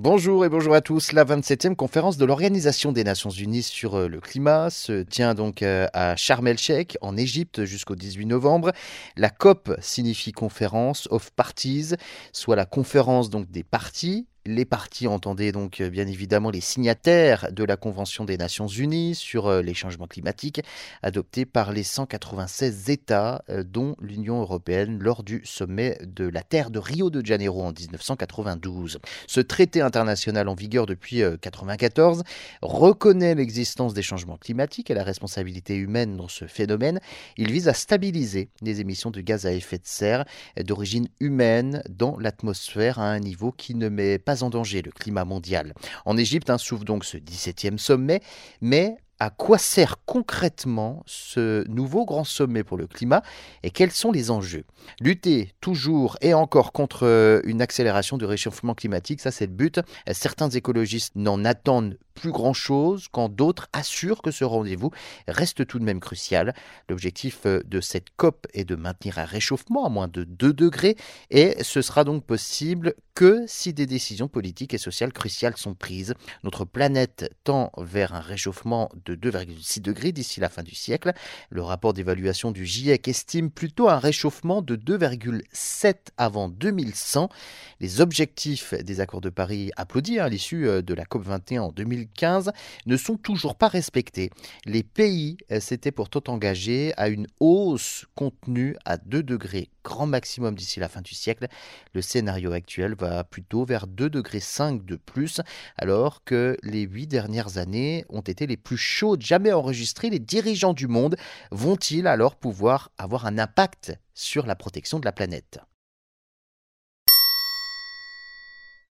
Bonjour et bonjour à tous. La 27e conférence de l'Organisation des Nations Unies sur euh, le climat se tient donc euh, à Sharm el-Sheikh en Égypte jusqu'au 18 novembre. La COP signifie Conférence of Parties, soit la conférence donc des parties les partis entendaient donc euh, bien évidemment les signataires de la Convention des Nations Unies sur euh, les changements climatiques, adoptée par les 196 États, euh, dont l'Union européenne, lors du sommet de la Terre de Rio de Janeiro en 1992. Ce traité international en vigueur depuis 1994 reconnaît l'existence des changements climatiques et la responsabilité humaine dans ce phénomène. Il vise à stabiliser les émissions de gaz à effet de serre d'origine humaine dans l'atmosphère à un niveau qui ne met pas en danger le climat mondial. En Égypte, hein, s'ouvre donc ce 17e sommet, mais à quoi sert concrètement ce nouveau grand sommet pour le climat et quels sont les enjeux? Lutter toujours et encore contre euh, une accélération du réchauffement climatique, ça c'est le but. Certains écologistes n'en attendent plus grand-chose quand d'autres assurent que ce rendez-vous reste tout de même crucial. L'objectif euh, de cette COP est de maintenir un réchauffement à moins de 2 degrés et ce sera donc possible que si des décisions politiques et sociales cruciales sont prises. Notre planète tend vers un réchauffement de 2,6 degrés d'ici la fin du siècle. Le rapport d'évaluation du GIEC estime plutôt un réchauffement de 2,7 avant 2100. Les objectifs des accords de Paris applaudis à l'issue euh, de la COP21 en 2015 ne sont toujours pas respectés. Les pays euh, s'étaient pourtant engagés à une hausse contenue à 2 degrés grand maximum d'ici la fin du siècle. Le scénario actuel va plutôt vers 2 degrés 5 de plus, alors que les 8 dernières années ont été les plus chaudes jamais enregistrées. Les dirigeants du monde vont-ils alors pouvoir avoir un impact sur la protection de la planète?